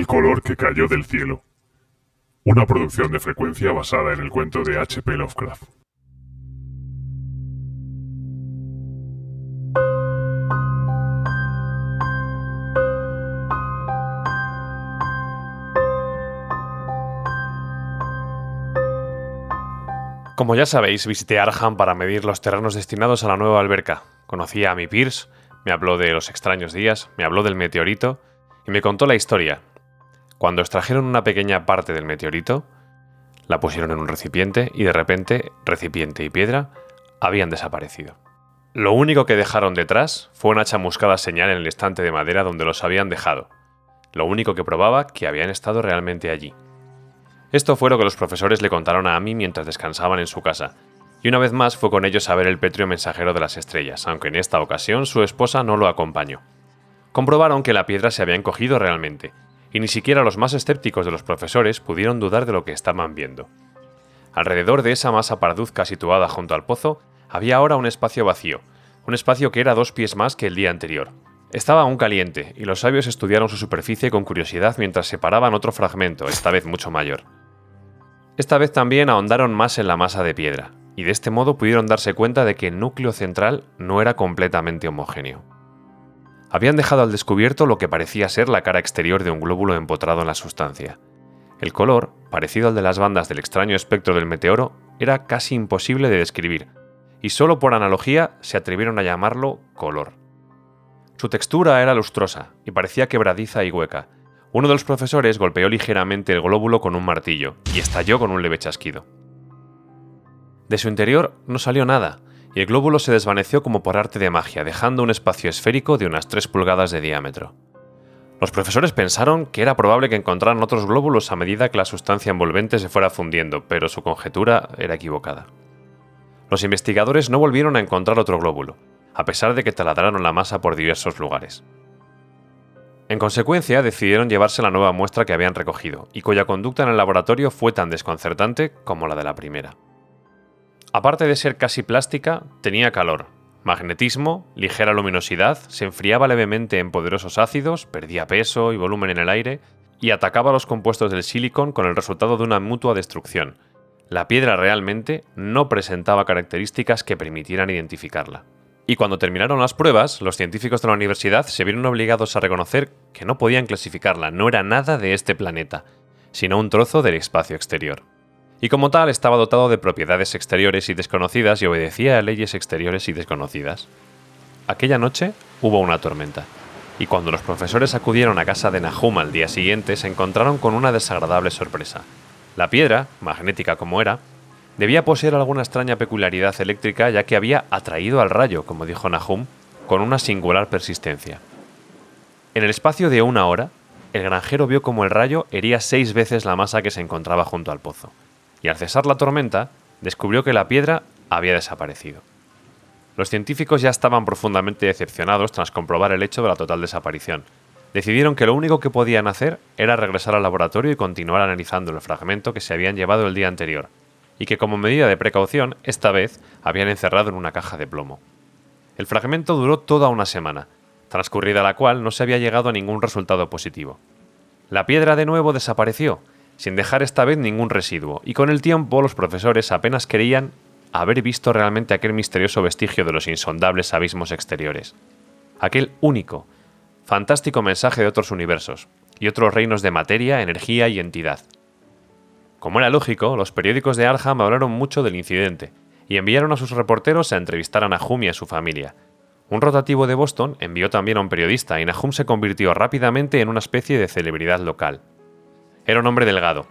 El color que cayó del cielo. Una producción de frecuencia basada en el cuento de H.P. Lovecraft. Como ya sabéis, visité Arham para medir los terrenos destinados a la nueva alberca. Conocí a mi Pierce, me habló de los extraños días, me habló del meteorito y me contó la historia. Cuando extrajeron una pequeña parte del meteorito, la pusieron en un recipiente y de repente recipiente y piedra habían desaparecido. Lo único que dejaron detrás fue una chamuscada señal en el estante de madera donde los habían dejado. Lo único que probaba que habían estado realmente allí. Esto fue lo que los profesores le contaron a Amy mientras descansaban en su casa, y una vez más fue con ellos a ver el pétreo mensajero de las estrellas, aunque en esta ocasión su esposa no lo acompañó. Comprobaron que la piedra se había encogido realmente, y ni siquiera los más escépticos de los profesores pudieron dudar de lo que estaban viendo. Alrededor de esa masa parduzca situada junto al pozo, había ahora un espacio vacío, un espacio que era dos pies más que el día anterior. Estaba aún caliente, y los sabios estudiaron su superficie con curiosidad mientras separaban otro fragmento, esta vez mucho mayor. Esta vez también ahondaron más en la masa de piedra, y de este modo pudieron darse cuenta de que el núcleo central no era completamente homogéneo. Habían dejado al descubierto lo que parecía ser la cara exterior de un glóbulo empotrado en la sustancia. El color, parecido al de las bandas del extraño espectro del meteoro, era casi imposible de describir, y solo por analogía se atrevieron a llamarlo color. Su textura era lustrosa y parecía quebradiza y hueca, uno de los profesores golpeó ligeramente el glóbulo con un martillo y estalló con un leve chasquido. De su interior no salió nada, y el glóbulo se desvaneció como por arte de magia, dejando un espacio esférico de unas 3 pulgadas de diámetro. Los profesores pensaron que era probable que encontraran otros glóbulos a medida que la sustancia envolvente se fuera fundiendo, pero su conjetura era equivocada. Los investigadores no volvieron a encontrar otro glóbulo, a pesar de que taladraron la masa por diversos lugares. En consecuencia, decidieron llevarse la nueva muestra que habían recogido, y cuya conducta en el laboratorio fue tan desconcertante como la de la primera. Aparte de ser casi plástica, tenía calor, magnetismo, ligera luminosidad, se enfriaba levemente en poderosos ácidos, perdía peso y volumen en el aire, y atacaba los compuestos del silicon con el resultado de una mutua destrucción. La piedra realmente no presentaba características que permitieran identificarla. Y cuando terminaron las pruebas, los científicos de la universidad se vieron obligados a reconocer que no podían clasificarla, no era nada de este planeta, sino un trozo del espacio exterior. Y como tal estaba dotado de propiedades exteriores y desconocidas y obedecía a leyes exteriores y desconocidas. Aquella noche hubo una tormenta, y cuando los profesores acudieron a casa de Nahum al día siguiente se encontraron con una desagradable sorpresa. La piedra, magnética como era, Debía poseer alguna extraña peculiaridad eléctrica ya que había atraído al rayo, como dijo Nahum, con una singular persistencia. En el espacio de una hora, el granjero vio como el rayo hería seis veces la masa que se encontraba junto al pozo, y al cesar la tormenta, descubrió que la piedra había desaparecido. Los científicos ya estaban profundamente decepcionados tras comprobar el hecho de la total desaparición. Decidieron que lo único que podían hacer era regresar al laboratorio y continuar analizando el fragmento que se habían llevado el día anterior, y que como medida de precaución, esta vez habían encerrado en una caja de plomo. El fragmento duró toda una semana, transcurrida la cual no se había llegado a ningún resultado positivo. La piedra de nuevo desapareció, sin dejar esta vez ningún residuo, y con el tiempo los profesores apenas creían haber visto realmente aquel misterioso vestigio de los insondables abismos exteriores. Aquel único, fantástico mensaje de otros universos, y otros reinos de materia, energía y entidad, como era lógico, los periódicos de Arham hablaron mucho del incidente y enviaron a sus reporteros a entrevistar a Nahum y a su familia. Un rotativo de Boston envió también a un periodista y Nahum se convirtió rápidamente en una especie de celebridad local. Era un hombre delgado,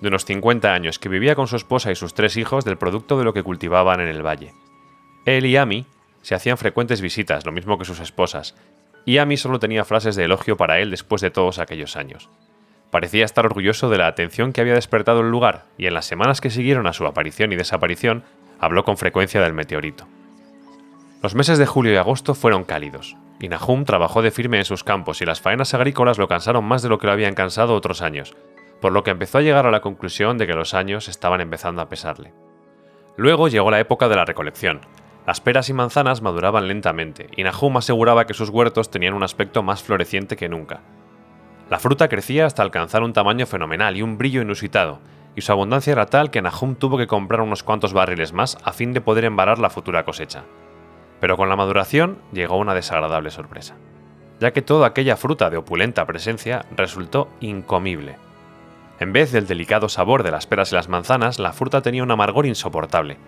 de unos 50 años, que vivía con su esposa y sus tres hijos del producto de lo que cultivaban en el valle. Él y Amy se hacían frecuentes visitas, lo mismo que sus esposas, y Amy solo tenía frases de elogio para él después de todos aquellos años. Parecía estar orgulloso de la atención que había despertado el lugar y en las semanas que siguieron a su aparición y desaparición habló con frecuencia del meteorito. Los meses de julio y agosto fueron cálidos, y Nahum trabajó de firme en sus campos y las faenas agrícolas lo cansaron más de lo que lo habían cansado otros años, por lo que empezó a llegar a la conclusión de que los años estaban empezando a pesarle. Luego llegó la época de la recolección. Las peras y manzanas maduraban lentamente, y Nahum aseguraba que sus huertos tenían un aspecto más floreciente que nunca, La fruta crecía hasta alcanzar un tamaño fenomenal y un brillo inusitado, y su abundancia era tal que Nahum tuvo que comprar unos cuantos barriles más a fin de poder embarar la futura cosecha. Pero con la maduración llegó una desagradable sorpresa, ya que toda aquella fruta de opulenta presencia resultó incomible. En vez del delicado sabor de las peras y las manzanas, la fruta tenía un amargor insoportable.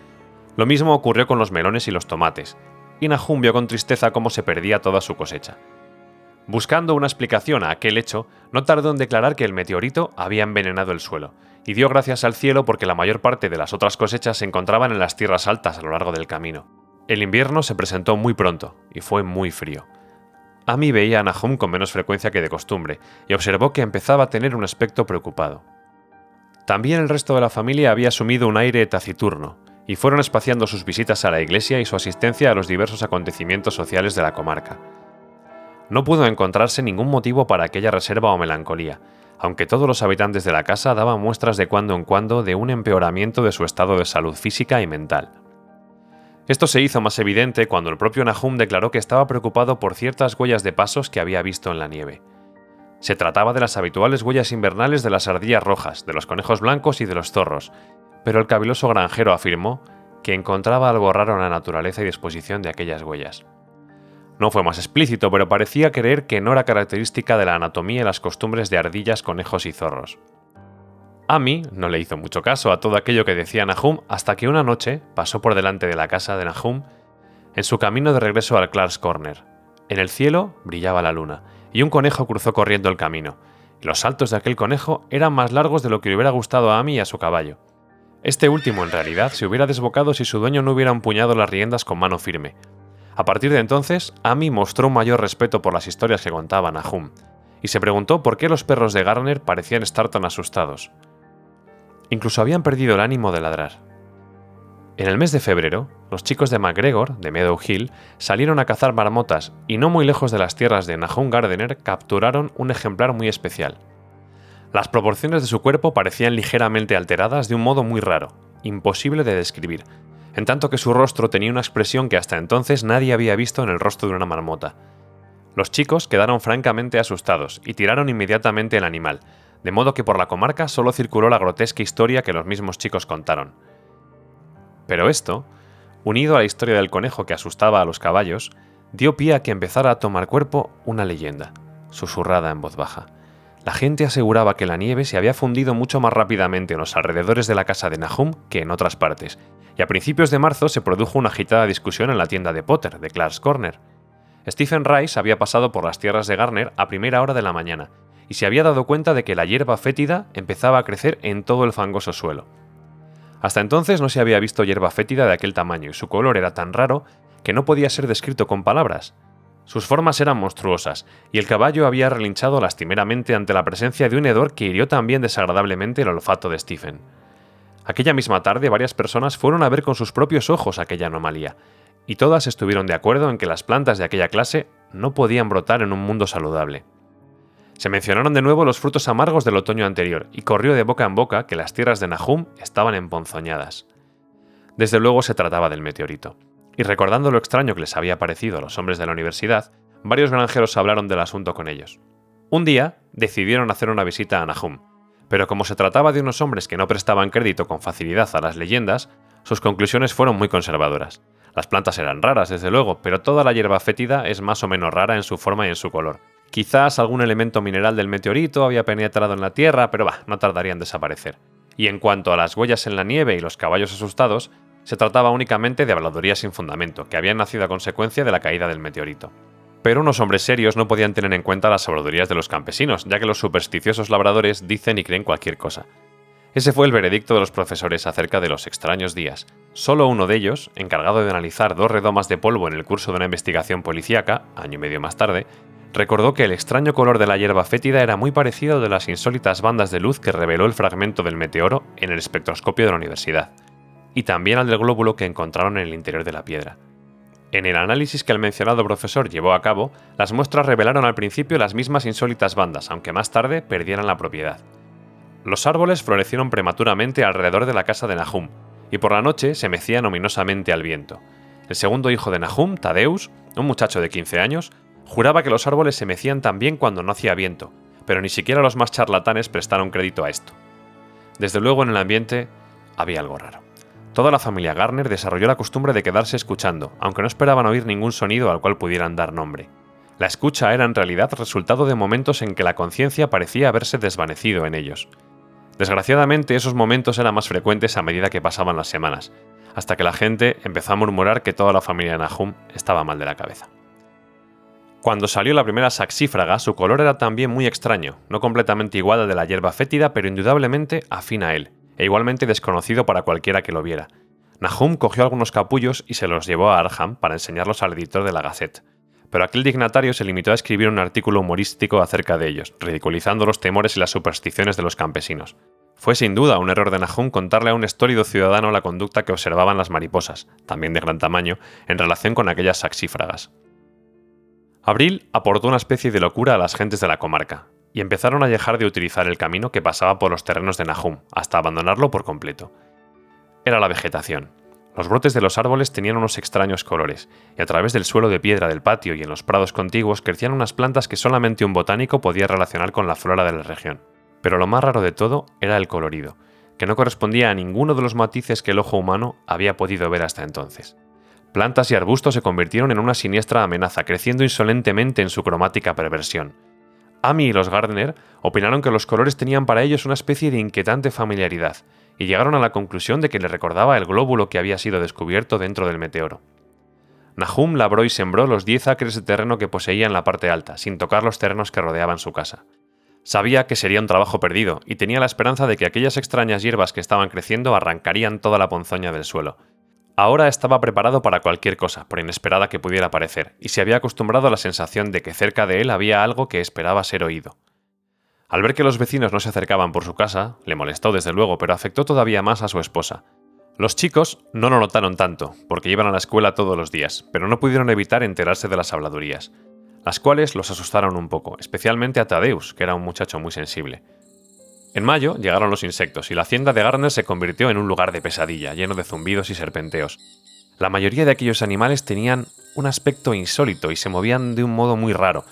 Lo mismo ocurrió con los melones y los tomates, y Nahum vio con tristeza cómo se perdía toda su cosecha. Buscando una explicación a aquel hecho, no tardó en declarar que el meteorito había envenenado el suelo, y dio gracias al cielo porque la mayor parte de las otras cosechas se encontraban en las tierras altas a lo largo del camino. El invierno se presentó muy pronto, y fue muy frío. Amy veía a Nahum con menos frecuencia que de costumbre, y observó que empezaba a tener un aspecto preocupado. También el resto de la familia había asumido un aire taciturno, y fueron espaciando sus visitas a la iglesia y su asistencia a los diversos acontecimientos sociales de la comarca. No pudo encontrarse ningún motivo para aquella reserva o melancolía, aunque todos los habitantes de la casa daban muestras de cuando en cuando de un empeoramiento de su estado de salud física y mental. Esto se hizo más evidente cuando el propio Nahum declaró que estaba preocupado por ciertas huellas de pasos que había visto en la nieve. Se trataba de las habituales huellas invernales de las ardillas rojas, de los conejos blancos y de los zorros, pero el caviloso granjero afirmó que encontraba algo raro en la naturaleza y disposición de aquellas huellas. No fue más explícito, pero parecía creer que no era característica de la anatomía y las costumbres de ardillas, conejos y zorros. Amy no le hizo mucho caso a todo aquello que decía Nahum hasta que una noche pasó por delante de la casa de Nahum en su camino de regreso al Clark's Corner. En el cielo brillaba la luna, y un conejo cruzó corriendo el camino. los saltos de aquel conejo eran más largos de lo que le hubiera gustado a Amy y a su caballo. Este último, en realidad, se hubiera desbocado si su dueño no hubiera empuñado las riendas con mano firme, a partir de entonces, Amy mostró un mayor respeto por las historias que contaba Nahum, y se preguntó por qué los perros de Garner parecían estar tan asustados. Incluso habían perdido el ánimo de ladrar. En el mes de febrero, los chicos de McGregor, de Meadow Hill, salieron a cazar marmotas y no muy lejos de las tierras de Nahum Gardener capturaron un ejemplar muy especial. Las proporciones de su cuerpo parecían ligeramente alteradas de un modo muy raro, imposible de describir, en tanto que su rostro tenía una expresión que hasta entonces nadie había visto en el rostro de una marmota. Los chicos quedaron francamente asustados y tiraron inmediatamente el animal, de modo que por la comarca solo circuló la grotesca historia que los mismos chicos contaron. Pero esto, unido a la historia del conejo que asustaba a los caballos, dio pie a que empezara a tomar cuerpo una leyenda, susurrada en voz baja. La gente aseguraba que la nieve se había fundido mucho más rápidamente en los alrededores de la casa de Nahum que en otras partes, y a principios de marzo se produjo una agitada discusión en la tienda de Potter, de Clark's Corner. Stephen Rice había pasado por las tierras de Garner a primera hora de la mañana, y se había dado cuenta de que la hierba fétida empezaba a crecer en todo el fangoso suelo. Hasta entonces no se había visto hierba fétida de aquel tamaño y su color era tan raro que no podía ser descrito con palabras. Sus formas eran monstruosas, y el caballo había relinchado lastimeramente ante la presencia de un hedor que hirió también desagradablemente el olfato de Stephen. Aquella misma tarde varias personas fueron a ver con sus propios ojos aquella anomalía, y todas estuvieron de acuerdo en que las plantas de aquella clase no podían brotar en un mundo saludable. Se mencionaron de nuevo los frutos amargos del otoño anterior, y corrió de boca en boca que las tierras de Nahum estaban emponzoñadas. Desde luego se trataba del meteorito, y recordando lo extraño que les había parecido a los hombres de la universidad, varios granjeros hablaron del asunto con ellos. Un día decidieron hacer una visita a Nahum, pero como se trataba de unos hombres que no prestaban crédito con facilidad a las leyendas, sus conclusiones fueron muy conservadoras. Las plantas eran raras, desde luego, pero toda la hierba fétida es más o menos rara en su forma y en su color. Quizás algún elemento mineral del meteorito había penetrado en la Tierra, pero va, no tardaría en desaparecer. Y en cuanto a las huellas en la nieve y los caballos asustados, se trataba únicamente de habladurías sin fundamento, que habían nacido a consecuencia de la caída del meteorito. Pero unos hombres serios no podían tener en cuenta las habladurías de los campesinos, ya que los supersticiosos labradores dicen y creen cualquier cosa. Ese fue el veredicto de los profesores acerca de los extraños días. Solo uno de ellos, encargado de analizar dos redomas de polvo en el curso de una investigación policíaca, año y medio más tarde, recordó que el extraño color de la hierba fétida era muy parecido de las insólitas bandas de luz que reveló el fragmento del meteoro en el espectroscopio de la universidad, y también al del glóbulo que encontraron en el interior de la piedra. En el análisis que el mencionado profesor llevó a cabo, las muestras revelaron al principio las mismas insólitas bandas, aunque más tarde perdieran la propiedad. Los árboles florecieron prematuramente alrededor de la casa de Nahum, y por la noche se mecían ominosamente al viento. El segundo hijo de Nahum, Tadeus, un muchacho de 15 años, juraba que los árboles se mecían también cuando no hacía viento, pero ni siquiera los más charlatanes prestaron crédito a esto. Desde luego en el ambiente había algo raro. Toda la familia Garner desarrolló la costumbre de quedarse escuchando, aunque no esperaban oír ningún sonido al cual pudieran dar nombre. La escucha era en realidad resultado de momentos en que la conciencia parecía haberse desvanecido en ellos. Desgraciadamente esos momentos eran más frecuentes a medida que pasaban las semanas, hasta que la gente empezó a murmurar que toda la familia Nahum estaba mal de la cabeza. Cuando salió la primera saxífraga, su color era también muy extraño, no completamente igual al de la hierba fétida, pero indudablemente afín a él, e igualmente desconocido para cualquiera que lo viera. Nahum cogió algunos capullos y se los llevó a Arham para enseñarlos al editor de la Gazette pero aquel dignatario se limitó a escribir un artículo humorístico acerca de ellos, ridiculizando los temores y las supersticiones de los campesinos. Fue sin duda un error de Nahum contarle a un estórido ciudadano la conducta que observaban las mariposas, también de gran tamaño, en relación con aquellas saxífragas. Abril aportó una especie de locura a las gentes de la comarca, y empezaron a dejar de utilizar el camino que pasaba por los terrenos de Nahum, hasta abandonarlo por completo. Era la vegetación, los brotes de los árboles tenían unos extraños colores, y a través del suelo de piedra del patio y en los prados contiguos crecían unas plantas que solamente un botánico podía relacionar con la flora de la región. Pero lo más raro de todo era el colorido, que no correspondía a ninguno de los matices que el ojo humano había podido ver hasta entonces. Plantas y arbustos se convirtieron en una siniestra amenaza, creciendo insolentemente en su cromática perversión. Amy y los Gardner opinaron que los colores tenían para ellos una especie de inquietante familiaridad, y llegaron a la conclusión de que le recordaba el glóbulo que había sido descubierto dentro del meteoro. Nahum labró y sembró los 10 acres de terreno que poseía en la parte alta, sin tocar los terrenos que rodeaban su casa. Sabía que sería un trabajo perdido, y tenía la esperanza de que aquellas extrañas hierbas que estaban creciendo arrancarían toda la ponzoña del suelo. Ahora estaba preparado para cualquier cosa, por inesperada que pudiera parecer, y se había acostumbrado a la sensación de que cerca de él había algo que esperaba ser oído. Al ver que los vecinos no se acercaban por su casa, le molestó desde luego, pero afectó todavía más a su esposa. Los chicos no lo notaron tanto, porque iban a la escuela todos los días, pero no pudieron evitar enterarse de las habladurías, las cuales los asustaron un poco, especialmente a Tadeus, que era un muchacho muy sensible. En mayo llegaron los insectos y la hacienda de Garner se convirtió en un lugar de pesadilla, lleno de zumbidos y serpenteos. La mayoría de aquellos animales tenían un aspecto insólito y se movían de un modo muy raro,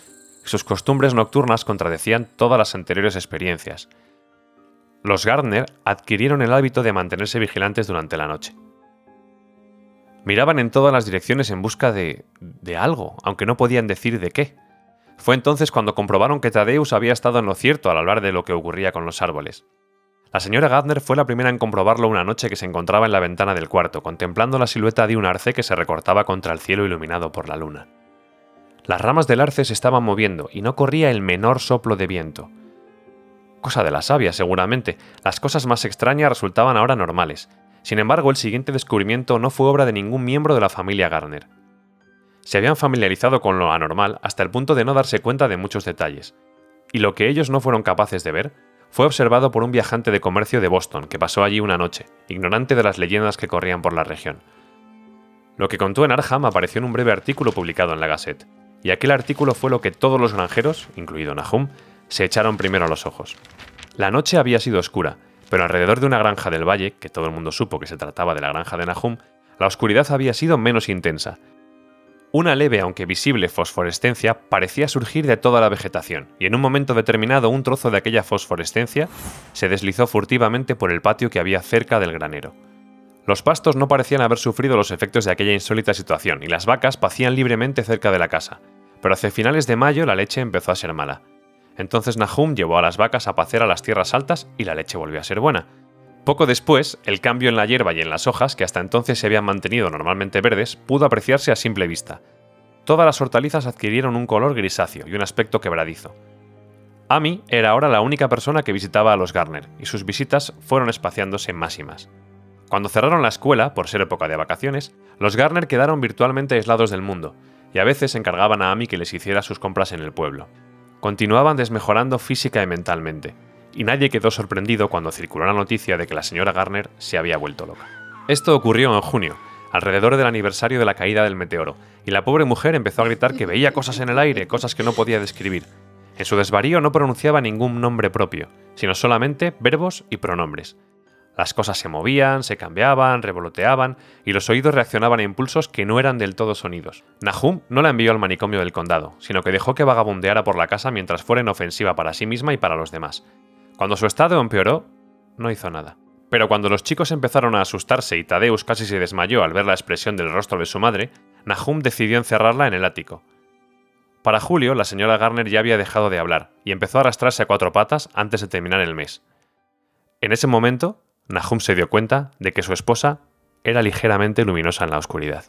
sus costumbres nocturnas contradecían todas las anteriores experiencias. Los Gardner adquirieron el hábito de mantenerse vigilantes durante la noche. Miraban en todas las direcciones en busca de... de algo, aunque no podían decir de qué. Fue entonces cuando comprobaron que Tadeus había estado en lo cierto al hablar de lo que ocurría con los árboles. La señora Gardner fue la primera en comprobarlo una noche que se encontraba en la ventana del cuarto, contemplando la silueta de un arce que se recortaba contra el cielo iluminado por la luna. Las ramas del arce se estaban moviendo y no corría el menor soplo de viento. Cosa de la sabia, seguramente. Las cosas más extrañas resultaban ahora normales. Sin embargo, el siguiente descubrimiento no fue obra de ningún miembro de la familia Garner. Se habían familiarizado con lo anormal hasta el punto de no darse cuenta de muchos detalles. Y lo que ellos no fueron capaces de ver fue observado por un viajante de comercio de Boston que pasó allí una noche, ignorante de las leyendas que corrían por la región. Lo que contó en Arham apareció en un breve artículo publicado en la Gazette y aquel artículo fue lo que todos los granjeros, incluido Nahum, se echaron primero a los ojos. La noche había sido oscura, pero alrededor de una granja del valle, que todo el mundo supo que se trataba de la granja de Nahum, la oscuridad había sido menos intensa. Una leve aunque visible fosforescencia parecía surgir de toda la vegetación, y en un momento determinado un trozo de aquella fosforescencia se deslizó furtivamente por el patio que había cerca del granero. Los pastos no parecían haber sufrido los efectos de aquella insólita situación, y las vacas pacían libremente cerca de la casa, pero hacia finales de mayo la leche empezó a ser mala. Entonces Nahum llevó a las vacas a pacer a las tierras altas y la leche volvió a ser buena. Poco después, el cambio en la hierba y en las hojas, que hasta entonces se habían mantenido normalmente verdes, pudo apreciarse a simple vista. Todas las hortalizas adquirieron un color grisáceo y un aspecto quebradizo. Amy era ahora la única persona que visitaba a los Garner, y sus visitas fueron espaciándose más y más. Cuando cerraron la escuela, por ser época de vacaciones, los Garner quedaron virtualmente aislados del mundo, y a veces encargaban a Amy que les hiciera sus compras en el pueblo. Continuaban desmejorando física y mentalmente, y nadie quedó sorprendido cuando circuló la noticia de que la señora Garner se había vuelto loca. Esto ocurrió en junio, alrededor del aniversario de la caída del meteoro, y la pobre mujer empezó a gritar que veía cosas en el aire, cosas que no podía describir. En su desvarío no pronunciaba ningún nombre propio, sino solamente verbos y pronombres. Las cosas se movían, se cambiaban, revoloteaban, y los oídos reaccionaban a impulsos que no eran del todo sonidos. Nahum no la envió al manicomio del condado, sino que dejó que vagabundeara por la casa mientras fuera inofensiva para sí misma y para los demás. Cuando su estado empeoró, no hizo nada. Pero cuando los chicos empezaron a asustarse y Tadeus casi se desmayó al ver la expresión del rostro de su madre, Nahum decidió encerrarla en el ático. Para Julio, la señora Garner ya había dejado de hablar y empezó a arrastrarse a cuatro patas antes de terminar el mes. En ese momento, Nahum se dio cuenta de que su esposa era ligeramente luminosa en la oscuridad.